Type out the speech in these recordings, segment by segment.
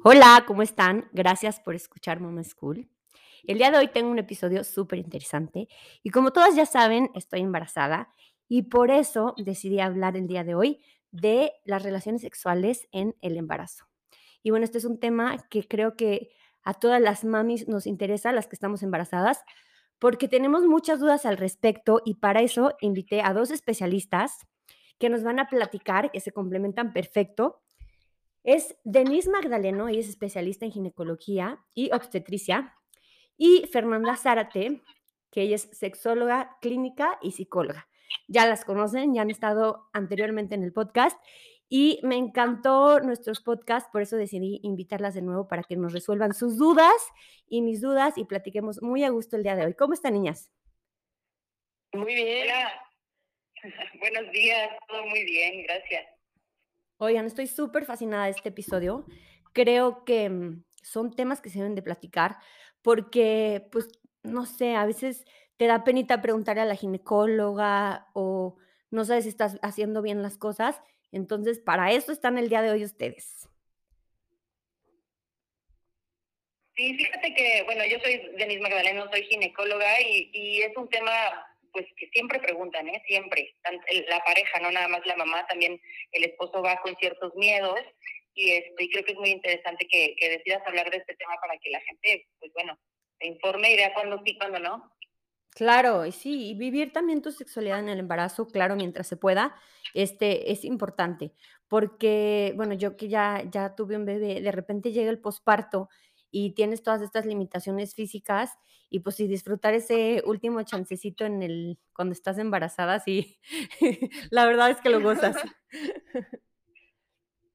Hola, ¿cómo están? Gracias por escuchar Mama School. El día de hoy tengo un episodio súper interesante y como todas ya saben, estoy embarazada y por eso decidí hablar el día de hoy de las relaciones sexuales en el embarazo. Y bueno, este es un tema que creo que a todas las mamis nos interesa, las que estamos embarazadas, porque tenemos muchas dudas al respecto y para eso invité a dos especialistas que nos van a platicar, que se complementan perfecto es Denise Magdaleno, ella es especialista en ginecología y obstetricia, y Fernanda Zárate, que ella es sexóloga clínica y psicóloga. Ya las conocen, ya han estado anteriormente en el podcast y me encantó nuestros podcasts, por eso decidí invitarlas de nuevo para que nos resuelvan sus dudas y mis dudas y platiquemos muy a gusto el día de hoy. ¿Cómo están, niñas? Muy bien. Buenos días, todo muy bien, gracias. Oigan, estoy súper fascinada de este episodio. Creo que mm, son temas que se deben de platicar porque, pues, no sé, a veces te da penita preguntarle a la ginecóloga o no sabes si estás haciendo bien las cosas. Entonces, para eso están el día de hoy ustedes. Sí, fíjate que, bueno, yo soy Denise Magdaleno, soy ginecóloga y, y es un tema pues que siempre preguntan, ¿eh? Siempre. La pareja, no nada más la mamá, también el esposo va con ciertos miedos y, este, creo que es muy interesante que, que decidas hablar de este tema para que la gente, pues bueno, se informe y vea cuándo sí, cuándo no. Claro, y sí, y vivir también tu sexualidad en el embarazo, claro, mientras se pueda, este, es importante, porque, bueno, yo que ya, ya tuve un bebé, de repente llega el posparto y tienes todas estas limitaciones físicas y pues si disfrutar ese último chancecito en el cuando estás embarazada, sí, la verdad es que lo gozas.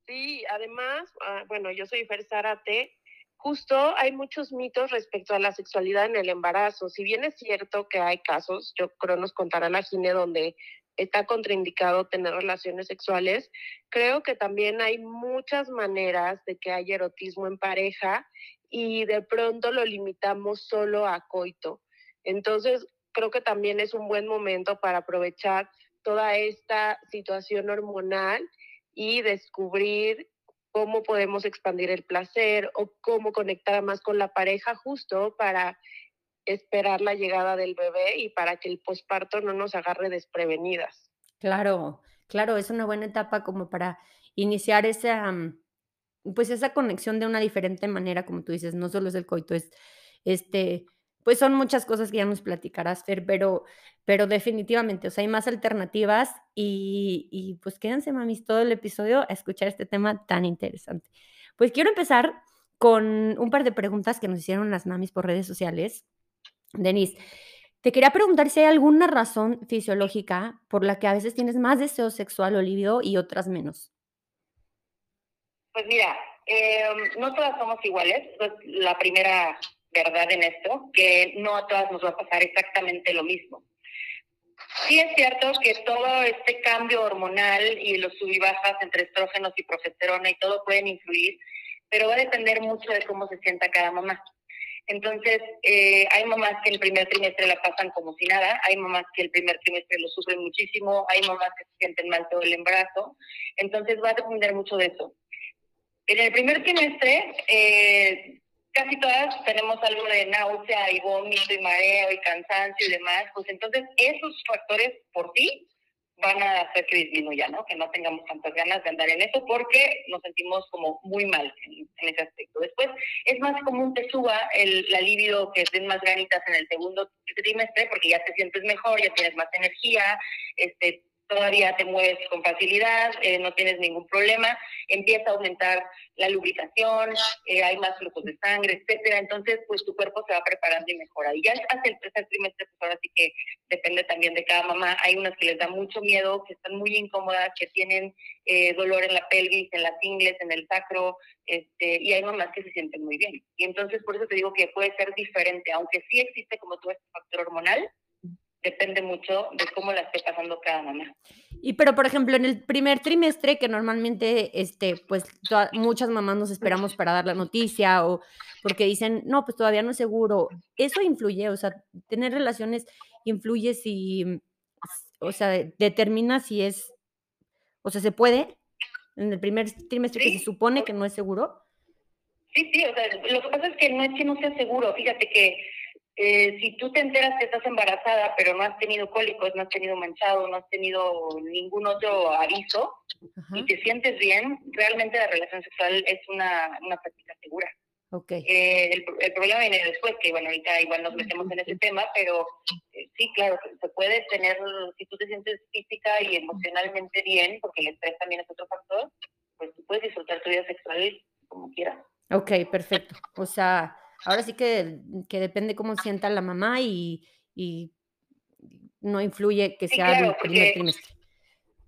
Sí, además, ah, bueno, yo soy Fer Zárate, justo hay muchos mitos respecto a la sexualidad en el embarazo. Si bien es cierto que hay casos, yo creo nos contará la Gine, donde está contraindicado tener relaciones sexuales, creo que también hay muchas maneras de que haya erotismo en pareja y de pronto lo limitamos solo a coito. Entonces, creo que también es un buen momento para aprovechar toda esta situación hormonal y descubrir cómo podemos expandir el placer o cómo conectar más con la pareja justo para esperar la llegada del bebé y para que el posparto no nos agarre desprevenidas. Claro, claro, es una buena etapa como para iniciar esa, mm, pues esa conexión de una diferente manera, como tú dices, no solo es el coito, es este, pues son muchas cosas que ya nos platicarás, Fer, pero, pero definitivamente, o sea, hay más alternativas y, y pues quédense, mamis, todo el episodio a escuchar este tema tan interesante. Pues quiero empezar con un par de preguntas que nos hicieron las mamis por redes sociales. Denise, te quería preguntar si hay alguna razón fisiológica por la que a veces tienes más deseo sexual o libido y otras menos. Pues mira, em, no todas somos iguales, es la primera verdad en esto, que no a todas nos va a pasar exactamente lo mismo. Sí es cierto que todo este cambio hormonal y los sub y bajas entre estrógenos y progesterona y todo pueden influir, pero va a depender mucho de cómo se sienta cada mamá. Entonces, eh, hay mamás que el primer trimestre la pasan como si nada, hay mamás que el primer trimestre lo sufren muchísimo, hay mamás que se sienten mal todo el embarazo. Entonces, va a depender mucho de eso. En el primer trimestre, eh, casi todas tenemos algo de náusea y vómito y mareo y cansancio y demás, pues entonces esos factores por sí van a hacer que disminuya, ¿no? Que no tengamos tantas ganas de andar en eso porque nos sentimos como muy mal en, ese aspecto. Después es más común que suba el, la libido, que den más ganitas en el segundo trimestre porque ya te sientes mejor, ya tienes más energía, este, todavía te mueves con facilidad, eh, no tienes ningún problema, empieza a aumentar la lubricación, eh, hay más flujos de sangre, etcétera. Entonces, pues tu cuerpo se va preparando y mejora. Y ya hasta el tercer trimestre, pues ahora sí que depende también de cada mamá. Hay unas que les da mucho miedo, que están muy incómodas, que tienen eh, dolor en la pelvis, en las ingles, en el sacro, este, y hay mamás que se sienten muy bien. Y entonces, por eso te digo que puede ser diferente, aunque sí existe como todo este factor hormonal, depende mucho de cómo la esté pasando cada mamá. Y pero, por ejemplo, en el primer trimestre, que normalmente, este, pues, muchas mamás nos esperamos para dar la noticia o porque dicen, no, pues todavía no es seguro. Eso influye, o sea, tener relaciones influye si, o sea, determina si es, o sea, se puede en el primer trimestre que se supone que no es seguro. Sí, sí, o sea, lo que pasa es que no es que no sea seguro. Fíjate que eh, si tú te enteras que estás embarazada, pero no has tenido cólicos, no has tenido manchado, no has tenido ningún otro aviso y te sientes bien, realmente la relación sexual es una, una práctica segura. Okay. Eh, el, el, problema viene después, que bueno, ahorita igual nos metemos en ese tema, pero eh, sí, claro, se puede tener, si tú te sientes física y emocionalmente bien, porque el estrés también es otro factor, pues tú puedes disfrutar tu vida sexual como quieras. Ok, perfecto. O sea, ahora sí que, que depende cómo sienta la mamá y, y no influye que Sí, sea claro, del primer trimestre.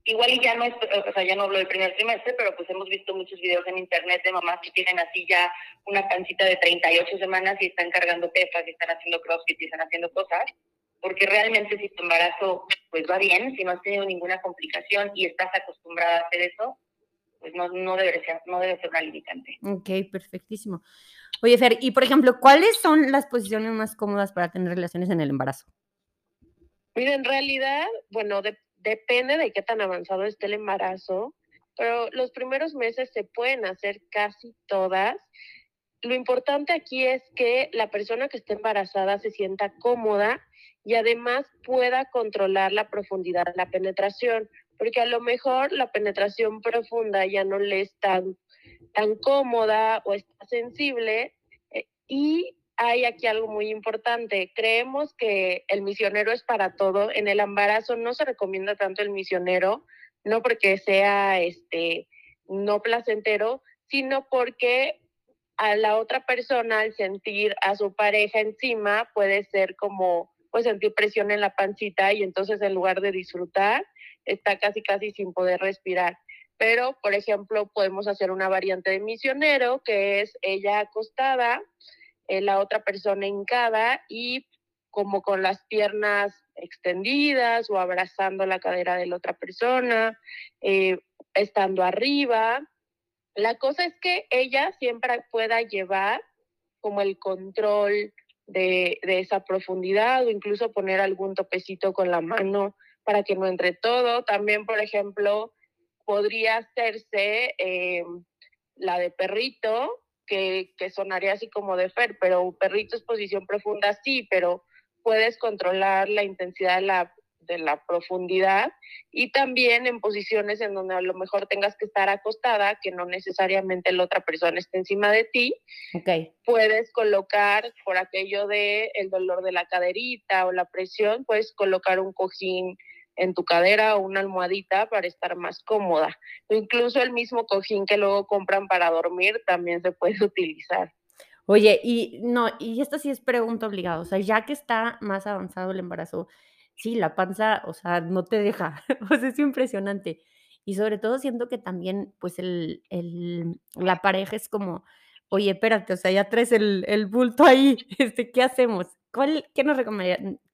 igual y ya no es, o sea, ya no hablo del primer trimestre, pero pues hemos visto muchos videos en internet de mamás que tienen así ya una pancita de 38 semanas y están cargando pesas y están haciendo crossfit y están haciendo cosas, porque realmente si tu embarazo pues va bien, si no has tenido ninguna complicación y estás acostumbrada a hacer eso, no, no, debe, ser, no debe ser una limitante. Ok, perfectísimo. Oye, Fer, y por ejemplo, ¿cuáles son las posiciones más cómodas para tener relaciones en el embarazo? Mira, en realidad, bueno, de, depende de qué tan avanzado esté el embarazo, pero los primeros meses se pueden hacer casi todas. Lo importante aquí es que la persona que esté embarazada se sienta cómoda y además pueda controlar la profundidad de la penetración, porque a lo mejor la penetración profunda ya no le es tan, cómoda o está sensible eh, y hay aquí algo muy importante. Creemos que el misionero es para todo. En el embarazo no se recomienda tanto el misionero, no porque sea este no placentero, sino porque a la otra persona al sentir a su pareja encima puede ser como pues sentir presión en la pancita y entonces en lugar de disfrutar está casi casi sin poder respirar. Pero, por ejemplo, podemos hacer una variante de misionero que es ella acostada, eh, la otra persona hincada y como con las piernas extendidas o abrazando la cadera de la otra persona, eh, estando arriba. La cosa es que ella siempre pueda llevar como el control de, de, esa profundidad o incluso poner algún topecito con la mano para que no entre todo. También, por ejemplo, podría hacerse eh, la de perrito, que, que, sonaría así como de Fer, pero perrito es posición profunda, sí, pero puedes controlar la intensidad de la, de la profundidad y también en posiciones en donde a lo mejor tengas que estar acostada, que no necesariamente la otra persona esté encima de ti. Okay. Puedes colocar, por aquello de el dolor de la caderita o la presión, puedes colocar un cojín en tu cadera o una almohadita para estar más cómoda. Incluso el mismo cojín que luego compran para dormir también se puede utilizar. Oye, y no, y esto sí es pregunta obligada, o sea, ya que está más avanzado el embarazo, sí, la panza, o sea, no te deja, o sea, es impresionante. Y sobre todo siento que también, pues, el, el, la pareja es como, oye, espérate, o sea, ya traes el, el bulto ahí, este, ¿qué hacemos? ¿Cuál, qué, nos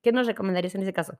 ¿Qué nos recomendarías en ese caso?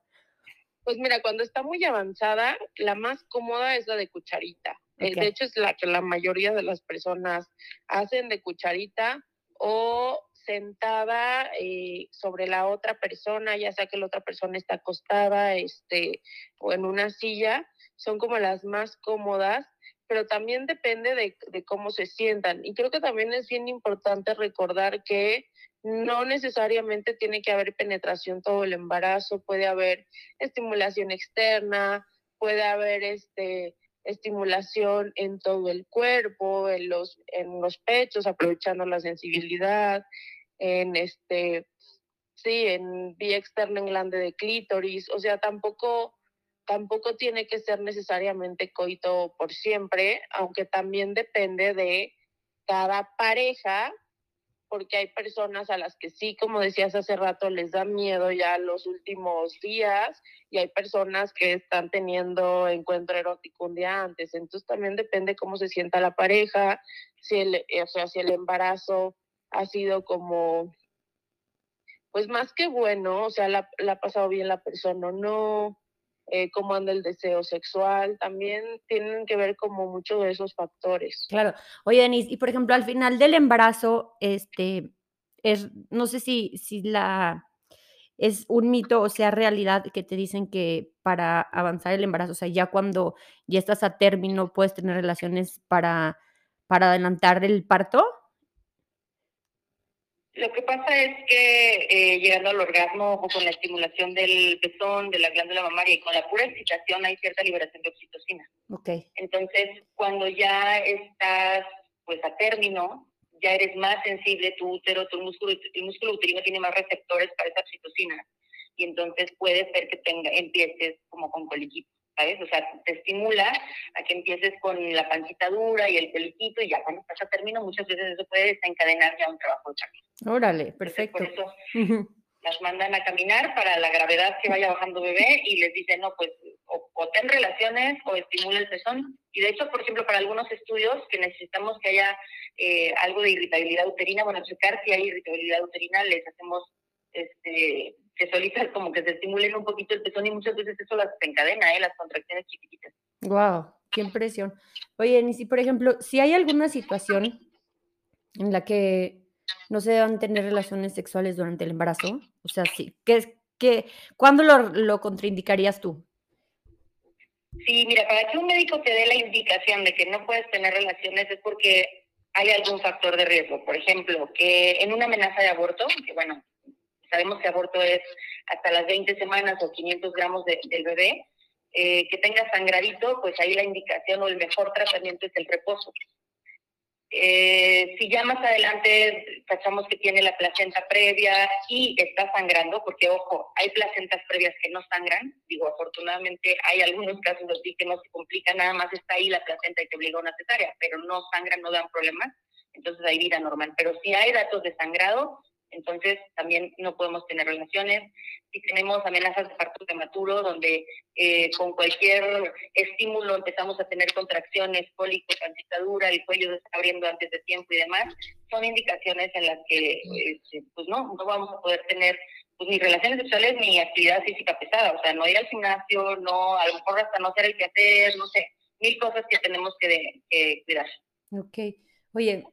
Pues mira, cuando está muy avanzada, la más cómoda es la de cucharita. Okay. De hecho, es la que la mayoría de las personas hacen de cucharita o sentada eh, sobre la otra persona, ya sea que la otra persona está acostada este, o en una silla, son como las más cómodas, pero también depende de, de cómo se sientan. Y creo que también es bien importante recordar que no necesariamente tiene que haber penetración todo el embarazo, puede haber estimulación externa, puede haber este, estimulación en todo el cuerpo, en los, en los pechos, aprovechando la sensibilidad, en este, sí, en vía externa en glande de clítoris, o sea, tampoco, tampoco tiene que ser necesariamente coito por siempre, aunque también depende de cada pareja porque hay personas a las que sí, como decías hace rato, les da miedo ya los últimos días y hay personas que están teniendo encuentro erótico un día antes. Entonces también depende cómo se sienta la pareja, si el, o sea, si el embarazo ha sido como, pues más que bueno, o sea, la, la ha pasado bien la persona o no, eh, cómo anda el deseo sexual, también tienen que ver como mucho de esos factores. Claro. Oye, Denise, y por ejemplo, al final del embarazo, este, es, no sé si, si la es un mito o sea realidad que te dicen que para avanzar el embarazo, o sea, ya cuando ya estás a término puedes tener relaciones para, para adelantar el parto. Lo que pasa es que eh, llegando al orgasmo o con la estimulación del pezón, de la glándula mamaria y con la pura excitación hay cierta liberación de oxitocina. Ok. Entonces, cuando ya estás pues a término, ya eres más sensible, tu útero, tu músculo, el músculo uterino tiene más receptores para esa oxitocina y entonces puede ser que tenga, empieces como con coliquito. ¿sabes? O sea, te estimula a que empieces con la pancita dura y el peliquito y ya cuando estás a término muchas veces eso puede desencadenar ya un trabajo de camino. Órale, perfecto. por eso las mandan a caminar para la gravedad que vaya bajando bebé y les dicen, no, pues o, ten relaciones o estimula el pezón. Y de hecho, por ejemplo, para algunos estudios que necesitamos que haya eh, algo de irritabilidad uterina, bueno, checar si hay irritabilidad uterina, les hacemos este, que solitas como que se estimulen un poquito el pezón y muchas veces eso las encadena, ¿eh? las contracciones chiquititas. Wow, qué impresión. Oye, y si por ejemplo, si hay alguna situación en la que no se deban tener relaciones sexuales durante el embarazo, o sea, sí, ¿qué, qué, ¿cuándo lo, lo contraindicarías tú? Sí, mira, para que un médico te dé la indicación de que no puedes tener relaciones es porque hay algún factor de riesgo. Por ejemplo, que en una amenaza de aborto, que bueno, sabemos que aborto es hasta las 20 semanas o 500 gramos del bebé, eh, que tenga sangradito, pues ahí la indicación o el mejor tratamiento es el reposo. Eh, si ya más adelante cachamos que tiene la placenta previa y está sangrando, porque ojo, hay placentas previas que no sangran, digo, afortunadamente hay algunos casos así que no se complica, nada más está ahí la placenta y te obliga a una cesárea, pero no sangran, no dan problemas, entonces hay vida normal. Pero si hay datos de sangrado, entonces también no podemos tener relaciones. Si tenemos amenazas de parto prematuro, donde eh, con cualquier estímulo empezamos a tener contracciones, cólicos, dura, el cuello se está abriendo antes de tiempo y demás, son indicaciones en las que este, pues no, no vamos a poder tener pues, ni relaciones sexuales ni actividad física pesada, o sea, no ir al gimnasio, no, a lo mejor hasta no hacer el que hacer, no sé, mil cosas que tenemos que, que cuidar. Ok. Oye,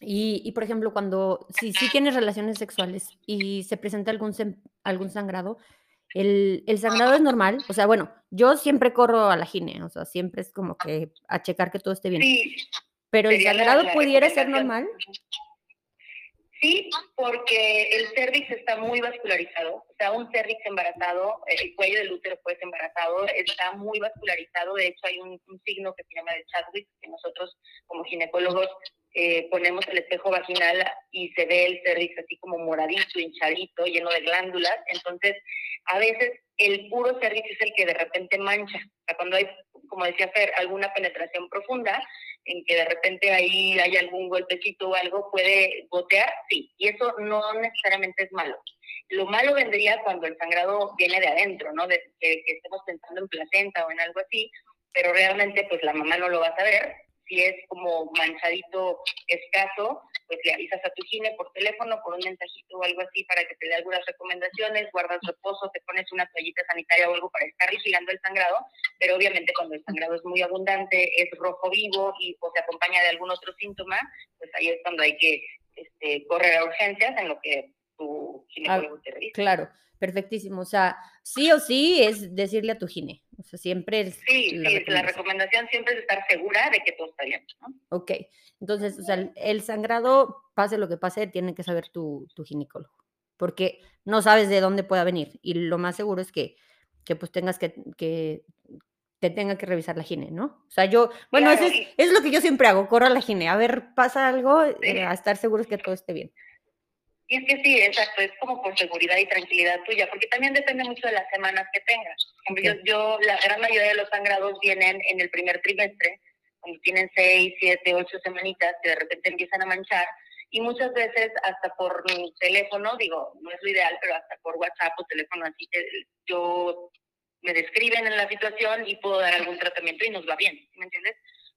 y, y, por ejemplo, cuando si, si tienes relaciones sexuales y se presenta algún, algún sangrado, el, el, sangrado es normal. O sea, bueno, yo siempre corro a la gine, o sea, siempre es como que a checar que todo esté bien. Sí, Pero el sangrado pudiera ser normal. Sí, porque el cervix está muy vascularizado. O sea, un cervix embarazado, el cuello del útero pues embarazado, está muy vascularizado. De hecho, hay un, un signo que se llama de Chadwick, que nosotros como ginecólogos eh, ponemos el espejo vaginal y se ve el cervix así como moradito, hinchadito, lleno de glándulas. Entonces, a veces el puro cervix es el que de repente mancha. Cuando hay, como decía Fer, alguna penetración profunda, en que de repente ahí hay algún golpecito o algo, puede gotear, sí. Y eso no necesariamente es malo. Lo malo vendría cuando el sangrado viene de adentro, ¿no? De, que, que estemos pensando en placenta o en algo así, pero realmente pues la mamá no lo va a saber si es como manchadito escaso, pues le avisas a tu gine por teléfono, por un mensajito o algo así para que te dé algunas recomendaciones, guardas reposo, te pones una toallita sanitaria o algo para estar vigilando el sangrado, pero obviamente cuando el sangrado es muy abundante, es rojo vivo y o se acompaña de algún otro síntoma, pues ahí es cuando hay que este, correr a urgencias en lo que tu ginecólogo te revisa. Claro. Perfectísimo. O sea, sí o sí es decirle a tu gine. O sea, siempre es. Sí, la, sí, recomendación. la recomendación siempre es estar segura de que todo está bien. ¿no? Ok. Entonces, o sea, el sangrado, pase lo que pase, tiene que saber tu, tu ginecólogo. Porque no sabes de dónde pueda venir. Y lo más seguro es que, que pues tengas que, que te tenga que revisar la gine, ¿no? O sea, yo, bueno, claro, eso es, es, lo que yo siempre hago, corro a la gine, a ver, pasa algo, sí. eh, a estar seguros que todo esté bien. Y es que sí, exacto, es como por seguridad y tranquilidad tuya, porque también depende mucho de las semanas que tengas. Yo, yo, la gran mayoría de los sangrados vienen en el primer trimestre, cuando tienen seis, siete, ocho semanitas, que de repente empiezan a manchar, y muchas veces hasta por teléfono, digo, no es lo ideal, pero hasta por WhatsApp o teléfono así, yo me describen en la situación y puedo dar algún tratamiento y nos va bien, ¿me entiendes?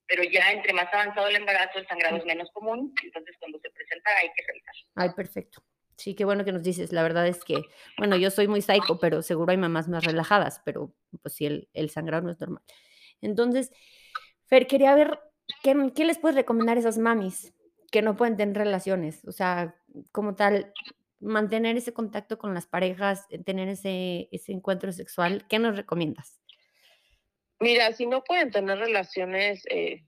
Pero ya entre más avanzado el embarazo, el sangrado es menos común, entonces cuando se presenta hay que revisar. Ay, perfecto. Sí, qué bueno que nos dices. La verdad es que, bueno, yo soy muy psycho, pero seguro hay mamás más relajadas, pero pues sí, el, el sangrado no es normal. Entonces, Fer, quería ver, ¿qué, ¿qué les puedes recomendar a esas mamis que no pueden tener relaciones? O sea, como tal, mantener ese contacto con las parejas, tener ese, ese encuentro sexual, ¿qué nos recomiendas? Mira, si no pueden tener relaciones, eh,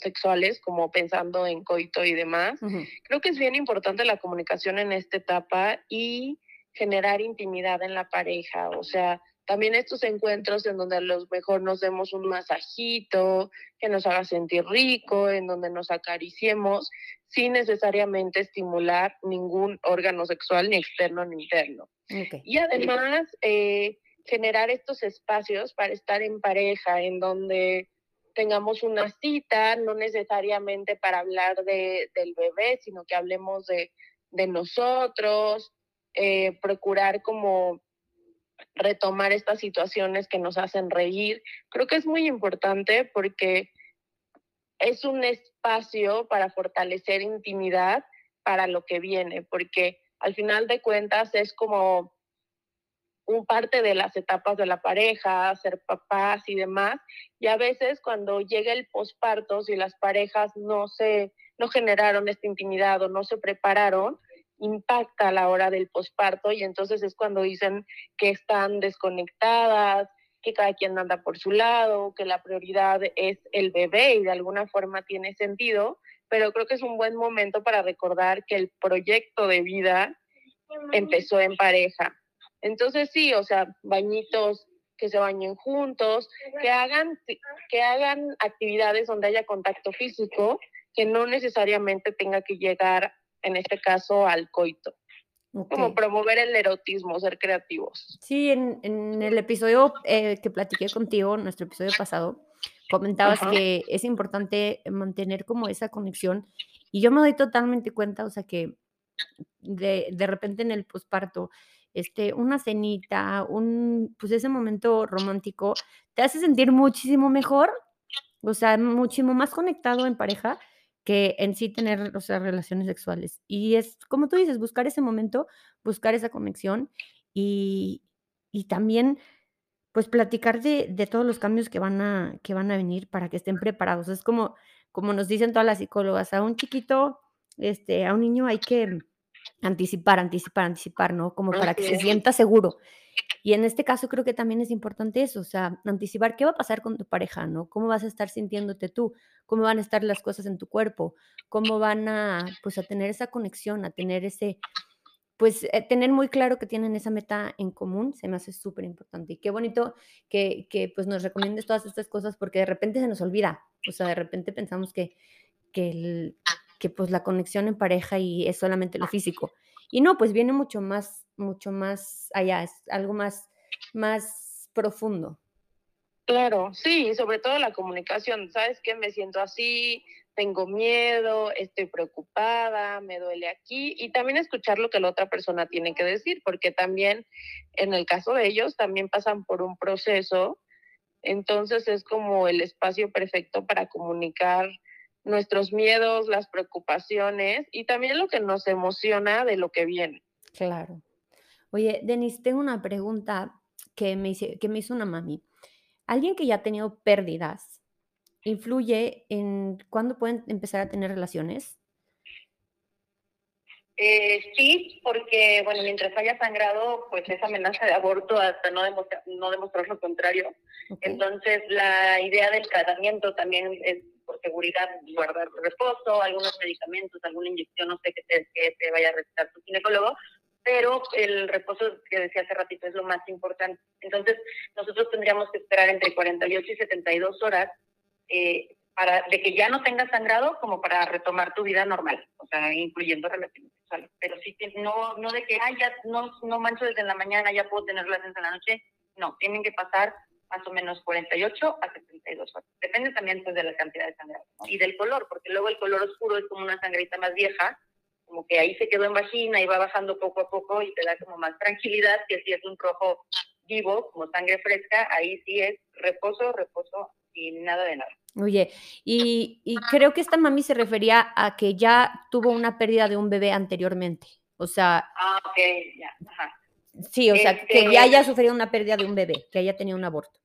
sexuales, como pensando en coito y demás. Creo que es bien importante la comunicación en esta etapa y generar intimidad en la pareja, o sea, también estos encuentros en donde a lo mejor nos demos un masajito, que nos haga sentir rico, en donde nos acariciemos, sin necesariamente estimular ningún órgano sexual, ni externo ni interno. Y además, eh, generar estos espacios para estar en pareja, en donde tengamos una cita, no necesariamente para hablar de, del bebé, sino que hablemos de, de nosotros, eh, procurar como retomar estas situaciones que nos hacen reír. Creo que es muy importante porque es un espacio para fortalecer intimidad para lo que viene, porque al final de cuentas es como un parte de las etapas de la pareja, ser papás y demás, y a veces cuando llega el posparto, si las parejas no se no generaron esta intimidad o no se prepararon, impacta a la hora del posparto y entonces es cuando dicen que están desconectadas, que cada quien anda por su lado, que la prioridad es el bebé y de alguna forma tiene sentido, pero creo que es un buen momento para recordar que el proyecto de vida empezó en pareja. Entonces sí, o sea, bañitos que se bañen juntos, que hagan, que hagan actividades donde haya contacto físico, que no necesariamente tenga que llegar en este caso al coito. Como promover el erotismo, ser creativos. Sí, en, en el episodio eh, que platiqué contigo, nuestro episodio pasado, comentabas que es importante mantener como esa conexión y yo me doy totalmente cuenta, o sea, que de, de repente en el posparto, este, una cenita, un, pues ese momento romántico, te hace sentir muchísimo mejor, o sea, muchísimo más conectado en pareja que en sí tener o sea, relaciones sexuales. Y es, como tú dices, buscar ese momento, buscar esa conexión y, y también pues platicar de, de, todos los cambios que van, a, que van a venir para que estén preparados. Es como, como nos dicen todas las psicólogas, a un chiquito, este, a un niño hay que anticipar, anticipar, anticipar, ¿no? Como para que se sienta seguro. Y en este caso creo que también es importante eso, o sea, anticipar qué va a pasar con tu pareja, ¿no? ¿Cómo vas a estar sintiéndote tú? ¿Cómo van a estar las cosas en tu cuerpo? ¿Cómo van a, pues, a tener esa conexión, a tener ese, pues, eh, tener muy claro que tienen esa meta en común, se me hace súper importante. Y qué bonito que, que, pues, nos recomiendes todas estas cosas porque de repente se nos olvida, o sea, de repente pensamos que, que, el, que pues, la conexión en pareja y es solamente lo físico. Y no, pues viene mucho más mucho más allá, es algo más, más profundo. Claro, sí, sobre todo la comunicación. ¿Sabes qué? Me siento así, tengo miedo, estoy preocupada, me duele aquí y también escuchar lo que la otra persona tiene que decir, porque también en el caso de ellos también pasan por un proceso, entonces es como el espacio perfecto para comunicar nuestros miedos, las preocupaciones y también lo que nos emociona de lo que viene. Claro. Oye, Denise, tengo una pregunta que me, que me hizo una mami. ¿Alguien que ya ha tenido pérdidas influye en cuándo pueden empezar a tener relaciones? Eh, sí, porque, bueno, mientras haya sangrado, pues es amenaza de aborto hasta no, demostrar, no demostrar lo contrario. Entonces, la idea del tratamiento también es, seguridad, guardar reposo, algunos medicamentos, alguna inyección, no sé, qué te, que te vaya a recetar tu ginecólogo, pero el reposo que decía hace ratito es lo más importante. Entonces, nosotros tendríamos que esperar entre 48 y 72 horas eh, para de que ya no tengas sangrado como para retomar tu vida normal, o sea, incluyendo relaciones sexuales. Pero sí, no, no de que, ay, ya no, no mancho desde la mañana, ya puedo tener relaciones en la noche. No, tienen que pasar más o menos 48 a 72 horas. Depende también pues, de la cantidad de sangrado y del color, porque luego el color oscuro es como una sangrita más vieja como que ahí se quedó en vagina y va bajando poco a poco y te da como más tranquilidad, que si es un rojo vivo, como sangre fresca, ahí sí es reposo, reposo y nada de nada. Oye, y, y creo que esta mami se refería a que ya tuvo una pérdida de un bebé anteriormente, o sea... Ah, ok, ya, ajá. Sí, o sea, que ya haya sufrido una pérdida de un bebé, que haya tenido un aborto.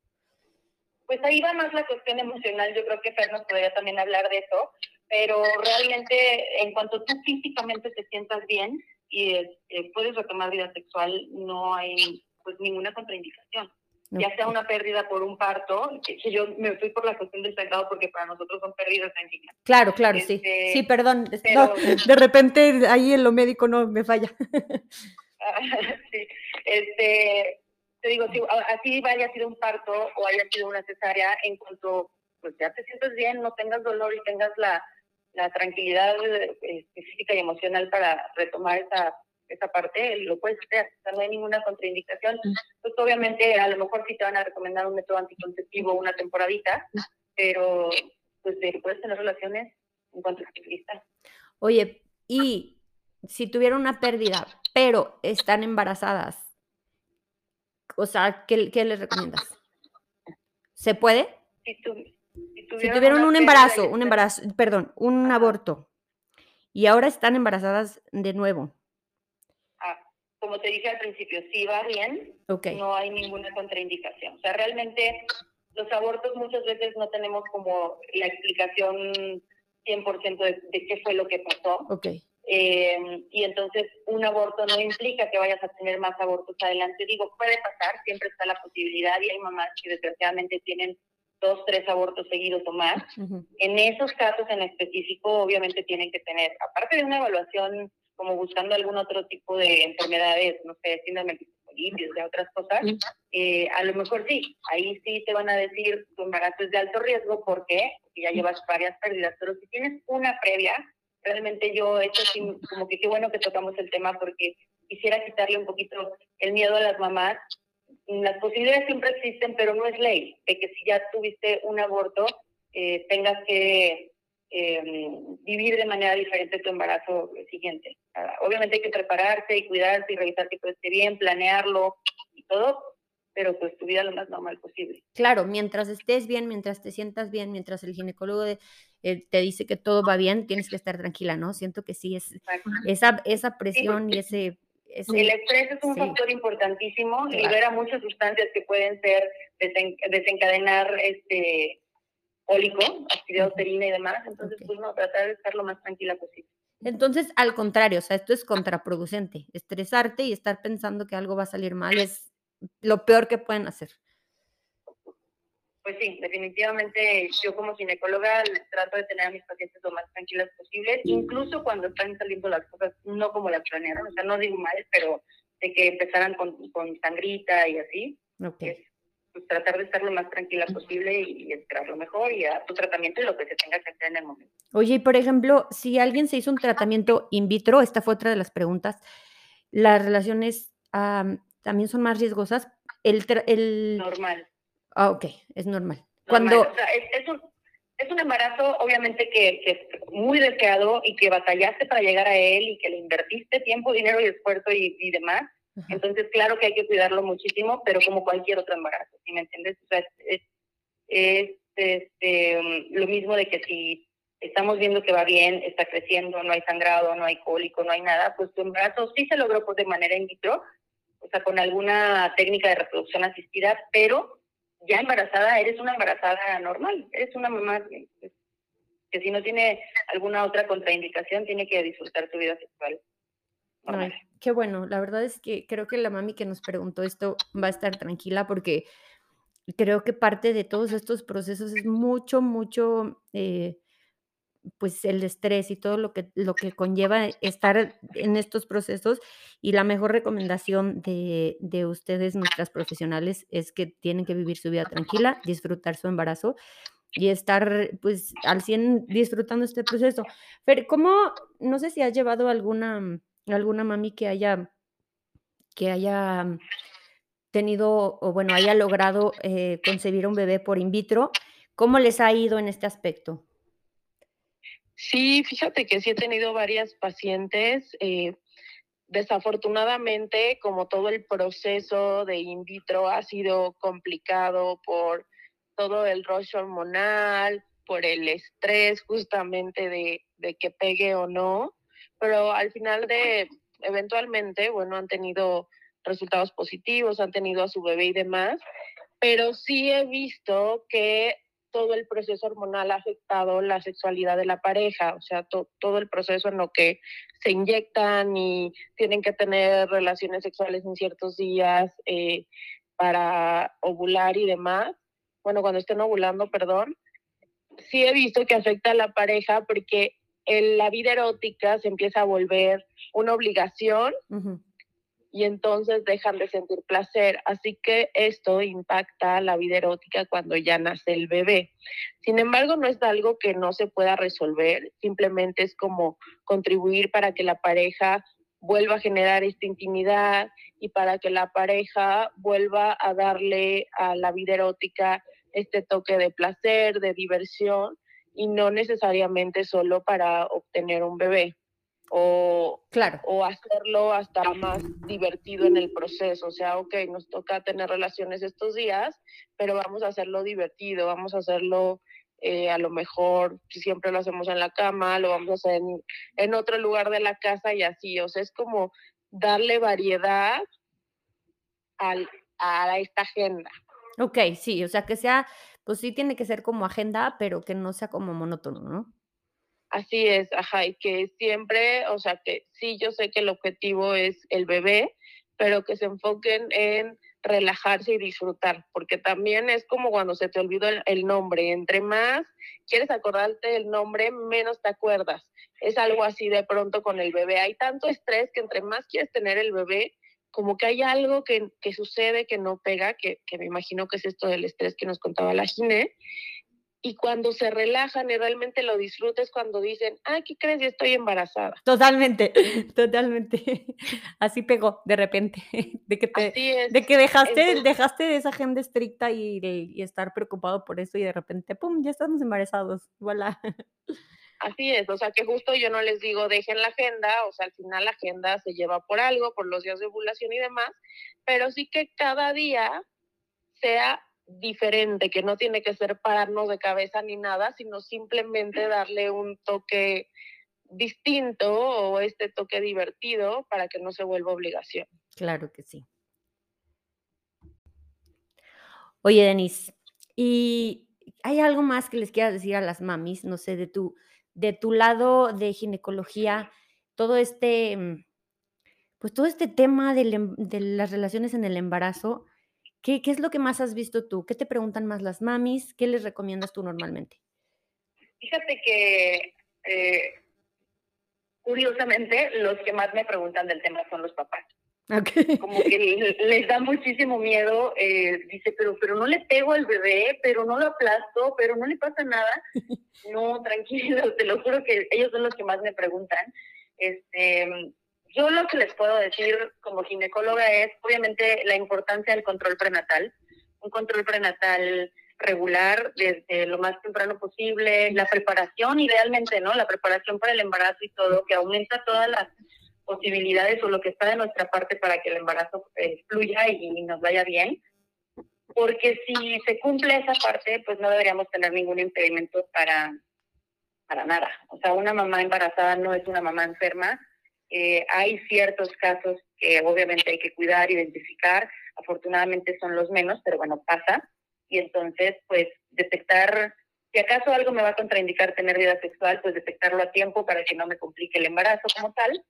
Pues ahí va más la cuestión emocional, yo creo que Fer nos podría también hablar de eso, pero realmente en cuanto tú físicamente te sientas bien y eh, puedes retomar vida sexual, no hay pues ninguna contraindicación. ya sea una pérdida por un parto, que, yo me fui por la cuestión del sangrado porque para nosotros son pérdidas sanguíneas. Claro, claro, sí. Este, sí, perdón. de repente ahí en lo médico no me falla. sí, este, te digo, si así haya sido un parto o haya sido una cesárea, en cuanto pues ya te sientes bien, no tengas dolor y tengas la, la tranquilidad eh, física y emocional para retomar esa esa parte, lo puedes hacer, no hay ninguna contraindicación. Pues obviamente a lo mejor sí te van a recomendar un método anticonceptivo una temporadita, pero pues puedes tener relaciones en cuanto estés lista. Oye, y si tuvieron una pérdida, pero están embarazadas, o sea, ¿qué, qué les recomiendas? ¿Se puede? Si, tuvieron un embarazo, un embarazo, perdón, un aborto, y ahora están embarazadas de nuevo, como te dije al principio, si va bien, no hay ninguna contraindicación. O sea, realmente los abortos muchas veces no tenemos como la explicación 100% de, de, qué fue lo que pasó. Okay. Eh, y entonces un aborto no implica que vayas a tener más abortos adelante. Digo, puede pasar, siempre está la posibilidad y hay mamás que desgraciadamente tienen dos, tres abortos seguidos o más. En esos casos en específico, obviamente tienen que tener, aparte de una evaluación como buscando algún otro tipo de enfermedades, no sé, síndrome de otras cosas, eh, a lo mejor sí, ahí sí te van a decir tu embarazo es de alto riesgo, ¿por qué? Porque ya llevas varias pérdidas, pero si tienes una previa, realmente yo, esto sí, como que qué bueno que tocamos el tema porque quisiera quitarle un poquito el miedo a las mamás. Las posibilidades siempre existen, pero no es ley de que si ya tuviste un aborto, eh, tengas que eh, vivir de manera diferente tu embarazo siguiente. Ah, obviamente hay que prepararse y cuidarse y revisar que todo esté bien, planearlo y todo, pero pues tu vida lo más normal posible. Claro, mientras estés bien, mientras te sientas bien, mientras el ginecólogo eh, te dice que todo va bien, tienes que estar tranquila, ¿no? Siento que sí es esa, esa presión y ese, El estrés es un factor importantísimo, libera muchas sustancias que pueden ser desencadenar este cólico, actividad uterina y demás, entonces pues no, tratar de estar lo más tranquila posible. Entonces, al contrario, o sea, esto es contraproducente. Estresarte y estar pensando que algo va a salir mal es lo peor que pueden hacer. Pues sí, definitivamente yo como ginecóloga trato de tener a mis pacientes lo más tranquilas posible, incluso cuando están saliendo las cosas no como las planearon, o sea, no digo mal, pero de que empezaran con, con sangrita y así. Okay pues, tratar de estar lo más tranquila posible y, esperar lo mejor y a tu tratamiento y lo que se tenga que hacer en el momento. Oye, y por ejemplo, si alguien se hizo un tratamiento in vitro, esta fue otra de las preguntas, las relaciones también son más riesgosas. El, el... Normal. Ah, ok, es normal. Cuando... es, un, es un embarazo obviamente que, que, es muy deseado y que batallaste para llegar a él y que le invertiste tiempo, dinero y esfuerzo y, y demás entonces, claro que hay que cuidarlo muchísimo, pero como cualquier otro embarazo, ¿sí me entiendes? O sea, es, este, mm, lo mismo de que si estamos viendo que va bien, está creciendo, no hay sangrado, no hay cólico, no hay nada, pues tu embarazo sí se logró pues, de manera in vitro, o sea, con alguna técnica de reproducción asistida, pero ya embarazada eres una embarazada normal, eres una mamá que si no tiene alguna otra contraindicación, tiene que disfrutar su vida sexual. Qué bueno. La verdad es que creo que la mami que nos preguntó esto va a estar tranquila porque creo que parte de todos estos procesos es mucho, mucho, eh, pues el estrés y todo lo que, lo que conlleva estar en estos procesos. Y la mejor recomendación de, de ustedes, nuestras profesionales, es que tienen que vivir su vida tranquila, disfrutar su embarazo y estar pues al 100 disfrutando este proceso. Pero, ¿cómo, no sé si has llevado alguna alguna mami que haya, que haya tenido o bueno, haya logrado eh, concebir un bebé por in vitro. ¿Cómo les ha ido en este aspecto? Sí, fíjate que sí he tenido varias pacientes. Eh, desafortunadamente, como todo el proceso de in vitro ha sido complicado por todo el rush hormonal, por el estrés justamente de, de que pegue o no, pero al final de, eventualmente, bueno, han tenido resultados positivos, han tenido a su bebé y demás, pero sí he visto que todo el proceso hormonal ha afectado la sexualidad de la pareja, o sea, todo el proceso en lo que se inyectan y tienen que tener relaciones sexuales en ciertos días eh, para ovular y demás, bueno, cuando estén ovulando, perdón, sí he visto que afecta a la pareja porque la vida erótica se empieza a volver una obligación y entonces dejan de sentir placer. Así que esto impacta la vida erótica cuando ya nace el bebé. Sin embargo, no es algo que no se pueda resolver, simplemente es como contribuir para que la pareja vuelva a generar esta intimidad y para que la pareja vuelva a darle a la vida erótica este toque de placer, de diversión y no necesariamente solo para obtener un bebé o, claro. o hacerlo hasta más divertido en el proceso. O sea, ok, nos toca tener relaciones estos días, pero vamos a hacerlo divertido, vamos a hacerlo eh, a lo mejor, si siempre lo hacemos en la cama, lo vamos a hacer en, en otro lugar de la casa y así. O sea, es como darle variedad al, a esta agenda. Ok, sí, o sea, que sea, pues sí tiene que ser como agenda, pero que no sea como monótono, ¿no? Así es, ajá, y que siempre, o sea, que sí, yo sé que el objetivo es el bebé, pero que se enfoquen en relajarse y disfrutar, porque también es como cuando se te olvidó el, nombre, entre más quieres acordarte del nombre, menos te acuerdas. Es algo así de pronto con el bebé. Hay tanto estrés que entre más quieres tener el bebé, como que hay algo que, que sucede que no pega, que, que, me imagino que es esto del estrés que nos contaba la Gine, y cuando se relajan y realmente lo disfrutes cuando dicen, ah, ¿qué crees? Yo estoy embarazada. Totalmente, totalmente. Así pegó de repente, de que, te, de que dejaste, dejaste de esa agenda estricta y, y, estar preocupado por eso y de repente, ¡pum!, ya estamos embarazados. Voilà. Así es, o sea que justo yo no les digo dejen la agenda, o sea, al final la agenda se lleva por algo, por los días de ovulación y demás, pero sí que cada día sea diferente, que no tiene que ser pararnos de cabeza ni nada, sino simplemente darle un toque distinto o este toque divertido para que no se vuelva obligación. Claro que sí. Oye, Denise, ¿y hay algo más que les quieras decir a las mamis, no sé, de tu, de tu lado de ginecología, todo este, mm, pues todo este tema em, de las relaciones en el embarazo, ¿Qué, es lo que más has visto tú? ¿Qué te preguntan más las mamis? ¿Qué les recomiendas tú normalmente? Fíjate que eh, curiosamente los que más me preguntan del tema son los papás. Como que les da muchísimo miedo, eh, dice, pero, pero no le pego al bebé, pero no lo aplasto, pero no le pasa nada. No, tranquilo, te lo juro que ellos son los que más me preguntan. Este, yo lo que les puedo decir como ginecóloga es, obviamente, la importancia del control prenatal. Un control prenatal regular desde lo más temprano posible, la preparación idealmente, ¿no? La preparación para el embarazo y todo, que aumenta todas las posibilidades o lo que está de nuestra parte para que el embarazo eh, fluya y, nos vaya bien. Porque si se cumple esa parte, pues no deberíamos tener ningún impedimento para, para nada. O sea, una mamá embarazada no es una mamá enferma, eh, hay ciertos casos que obviamente hay que cuidar, identificar, afortunadamente son los menos, pero bueno, pasa. Y entonces, pues detectar, si acaso algo me va a contraindicar tener vida sexual, pues detectarlo a tiempo para que no me complique el embarazo como tal.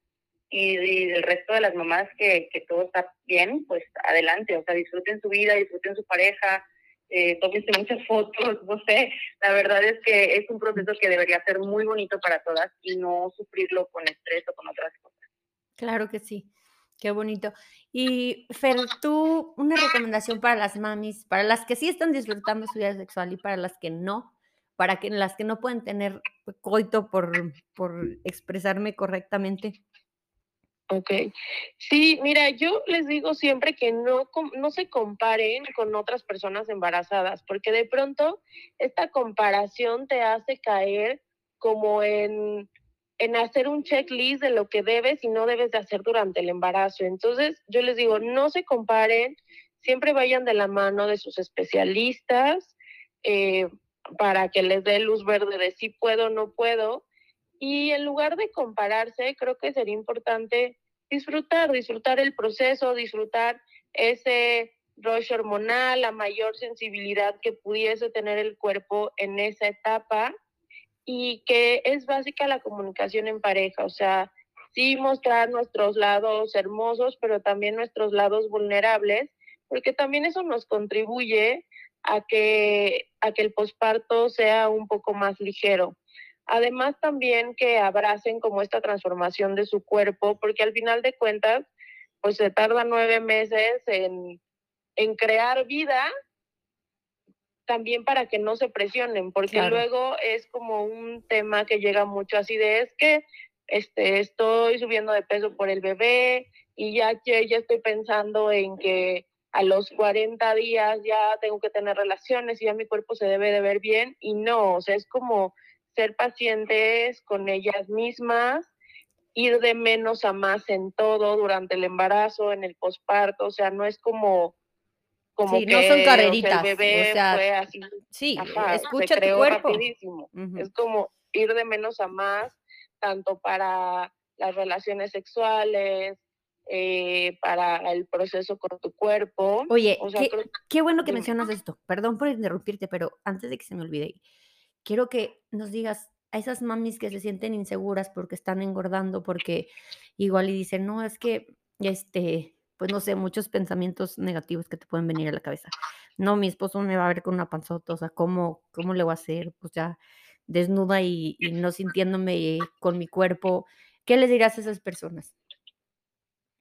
Y, y el resto de las mamás que, que todo está bien, pues adelante, o sea, disfruten su vida, disfruten su pareja, eh, tómense muchas fotos, no sé. La verdad es que es un proceso que debería ser muy bonito para todas y no sufrirlo con estrés o con otras cosas. Claro que sí. Qué bonito. Y Fer, tú, una recomendación para las mamis, para las que sí están disfrutando su vida sexual y para las que no, para que las que no pueden tener coito por, por expresarme correctamente. Ok. Sí, mira, yo les digo siempre que no, no se comparen con otras personas embarazadas, porque de pronto esta comparación te hace caer como en, en hacer un checklist de lo que debes y no debes de hacer durante el embarazo. Entonces, yo les digo, no se comparen, siempre vayan de la mano de sus especialistas eh, para que les dé luz verde de si puedo o no puedo y en lugar de compararse, creo que sería importante disfrutar, disfrutar el proceso, disfrutar ese rush hormonal, la mayor sensibilidad que pudiese tener el cuerpo en esa etapa y que es básica la comunicación en pareja, o sea, sí mostrar nuestros lados hermosos, pero también nuestros lados vulnerables, porque también eso nos contribuye a que, a que el posparto sea un poco más ligero. Además también que abracen como esta transformación de su cuerpo, porque al final de cuentas, pues se tarda nueve meses en, en crear vida también para que no se presionen, porque luego es como un tema que llega mucho así de es que este, estoy subiendo de peso por el bebé y ya, ya estoy pensando en que a los 40 días ya tengo que tener relaciones y ya mi cuerpo se debe de ver bien y no, o sea, es como ser pacientes con ellas mismas, ir de menos a más en todo durante el embarazo, en el posparto, o sea, no es como como sí, no son carreritas. O, el bebé fue así. Sí, escucha tu cuerpo. Rapidísimo. Es como ir de menos a más, tanto para las relaciones sexuales, eh, para el proceso con tu cuerpo. Oye, qué, bueno que mencionas esto. Perdón por interrumpirte, pero antes de que se me olvide, quiero que nos digas a esas mamis que se sienten inseguras porque están engordando, porque igual y dicen, no, es que, este, pues no sé, muchos pensamientos negativos que te pueden venir a la cabeza. No, mi esposo me va a ver con una panzota, o sea, ¿cómo, cómo le voy a hacer? Pues ya desnuda y, y no sintiéndome con mi cuerpo. ¿Qué les dirás a esas personas?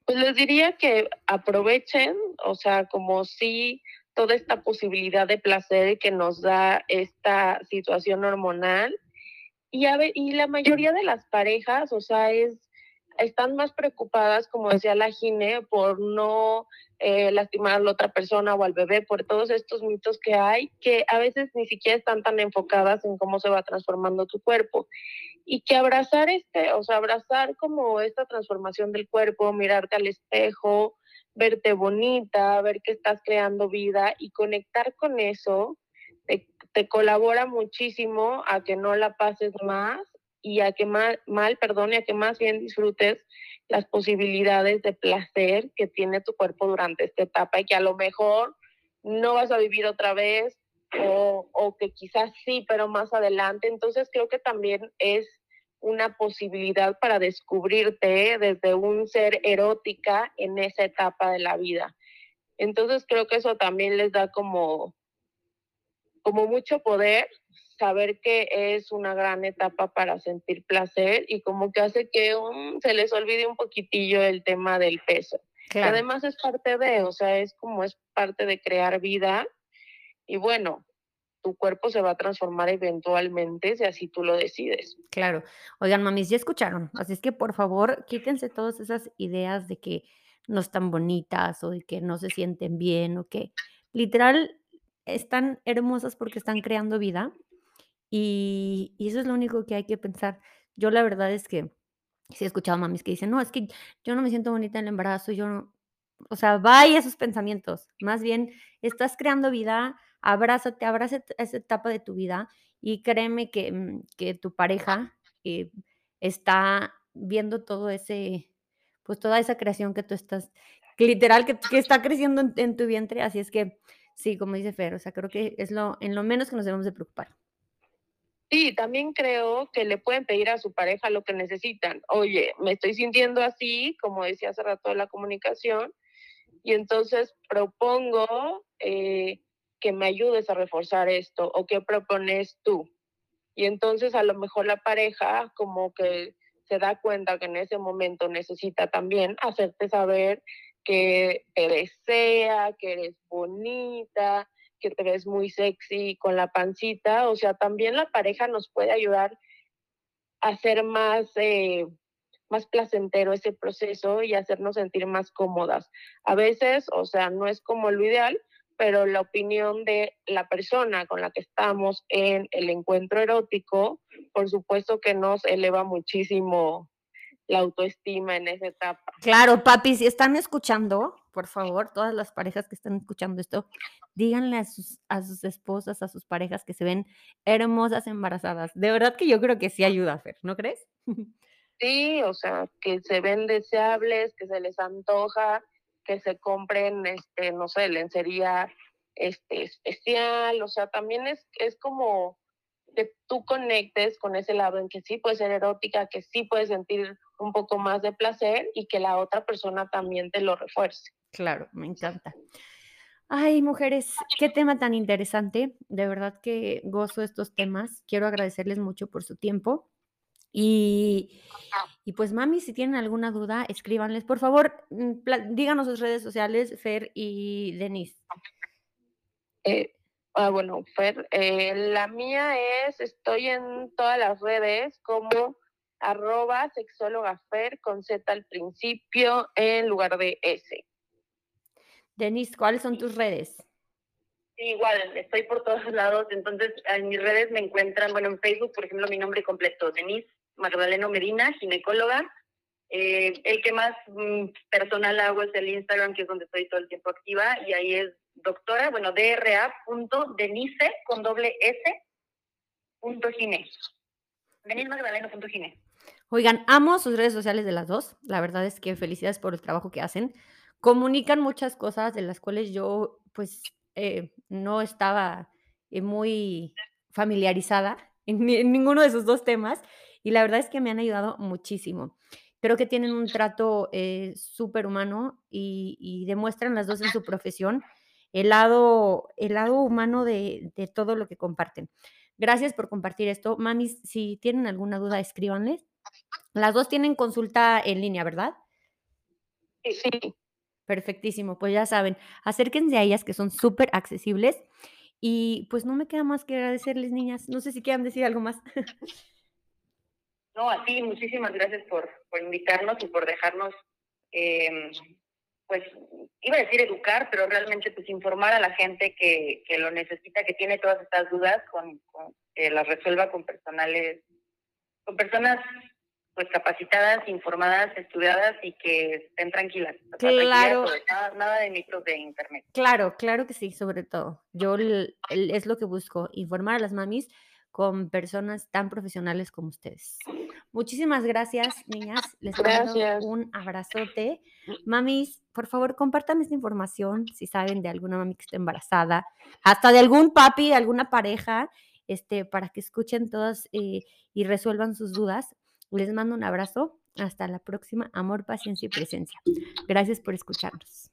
Pues les diría que aprovechen, o sea, como si toda esta posibilidad de placer que nos da esta situación hormonal. Y, la mayoría de las parejas, o sea, es, están más preocupadas, como decía la Gine, por no eh, lastimar a la otra persona o al bebé, por todos estos mitos que hay, que a veces ni siquiera están tan enfocadas en cómo se va transformando tu cuerpo. Y que abrazar este, o sea, abrazar como esta transformación del cuerpo, mirarte al espejo, verte bonita, ver que estás creando vida y conectar con eso te, colabora muchísimo a que no la pases más y a que mal, mal, perdón, y a que más bien disfrutes las posibilidades de placer que tiene tu cuerpo durante esta etapa y que a lo mejor no vas a vivir otra vez o, o que quizás sí, pero más adelante. Entonces creo que también es una posibilidad para descubrirte desde un ser erótica en esa etapa de la vida. Entonces creo que eso también les da como, como mucho poder saber que es una gran etapa para sentir placer y como que hace que se les olvide un poquitillo el tema del peso. Además es parte de, o sea, es como es parte de crear vida y bueno, tu cuerpo se va a transformar eventualmente si así tú lo decides. Claro. Oigan, mamis, ya escucharon. Así es que por favor, quítense todas esas ideas de que no están bonitas o de que no se sienten bien o que literal están hermosas porque están creando vida. Y, y eso es lo único que hay que pensar. Yo la verdad es que sí he escuchado mamis que dicen, no, es que yo no me siento bonita en el embarazo, yo no, o sea, vaya esos pensamientos. Más bien, estás creando vida, abrázate, abraza esa etapa de tu vida y créeme que, mm, que tu pareja eh, está viendo todo ese, pues toda esa creación que tú estás, literal, que, que está creciendo en, en, tu vientre. Así es que, sí, como dice Fer, o sea, creo que es lo, en lo menos que nos debemos de preocupar. Sí, también creo que le pueden pedir a su pareja lo que necesitan. Oye, me estoy sintiendo así, como decía hace rato de la comunicación, y entonces propongo eh, que me ayudes a reforzar esto o qué propones tú. Y entonces a lo mejor la pareja como que se da cuenta que en ese momento necesita también hacerte saber que te desea, que eres bonita, que te ves muy sexy con la pancita. O sea, también la pareja nos puede ayudar a hacer más eh, más placentero ese proceso y hacernos sentir más cómodas. A veces, o sea, no es como lo ideal, pero la opinión de la persona con la que estamos en el encuentro erótico, por supuesto que nos eleva muchísimo la autoestima en esa etapa. Claro, papi, si están escuchando, por favor, todas las parejas que están escuchando esto, díganle a sus, a sus esposas, a sus parejas que se ven hermosas embarazadas. De verdad que yo creo que sí ayuda a Fer, ¿no crees? Sí, o sea, que se ven deseables, que se les antoja, que se compren, este, no sé, lencería este, especial, o sea, también es, es como que tú conectes con ese lado en que sí puede ser erótica, que sí puedes sentir un poco más de placer y que la otra persona también te lo refuerce. Claro, me encanta. Ay, mujeres, qué tema tan interesante. De verdad que gozo estos temas. Quiero agradecerles mucho por su tiempo. Y, y pues, mami, si tienen alguna duda, escríbanles. Por favor, mm, díganos sus redes sociales, Fer y Denise. Eh, ah, bueno, Fer, eh, la mía es, estoy en todas las redes como arroba sexóloga Fer con Z al principio en lugar de S. Denise, ¿cuáles son tus redes? Igual, estoy por todos lados, entonces en mis redes me encuentran, bueno, en Facebook, por ejemplo, mi nombre completo, Denise Magdaleno Medina, ginecóloga. Eh, el que más mm, personal hago es el Instagram, que es donde estoy todo el tiempo activa, y ahí es doctora, bueno, dra.denise con doble S punto gine. Denise Magdaleno punto gine. Oigan, amo sus redes sociales de las dos. La verdad es que felicidades por el trabajo que hacen. Comunican muchas cosas de las cuales yo, pues, eh, no estaba eh, muy familiarizada en, en ninguno de esos dos temas. Y la verdad es que me han ayudado muchísimo. Creo que tienen un trato eh, súper humano y, y demuestran las dos en su profesión el lado, el lado humano de, de todo lo que comparten. Gracias por compartir esto. Mamis, si tienen alguna duda, escríbanles. Las dos tienen consulta en línea, ¿verdad? Sí, sí. Perfectísimo, pues ya saben, acérquense a ellas que son súper accesibles y pues no me queda más que agradecerles, niñas. No sé si quieran decir algo más. No, a ti, muchísimas gracias por, por invitarnos y por dejarnos, eh, pues, iba a decir educar, pero realmente pues informar a la gente que, que lo necesita, que tiene todas estas dudas, con, con- que las resuelva con personales, con personas pues capacitadas, informadas, estudiadas y que estén tranquilas. O sea, tranquilas Claro. sobre nada, nada de micros de internet. Claro, claro que sí, sobre todo. Yo l- el- es lo que busco, informar a las mamis con personas tan profesionales como ustedes. Muchísimas gracias, niñas. Les mando Gracias. un abrazote. Mamis, por favor, compartan esta información si saben de alguna mami que esté embarazada, hasta de algún papi, de alguna pareja, este, para que escuchen todas eh, y resuelvan sus dudas. Les mando un abrazo. Hasta la próxima. Amor, paciencia y presencia. Gracias por escucharnos.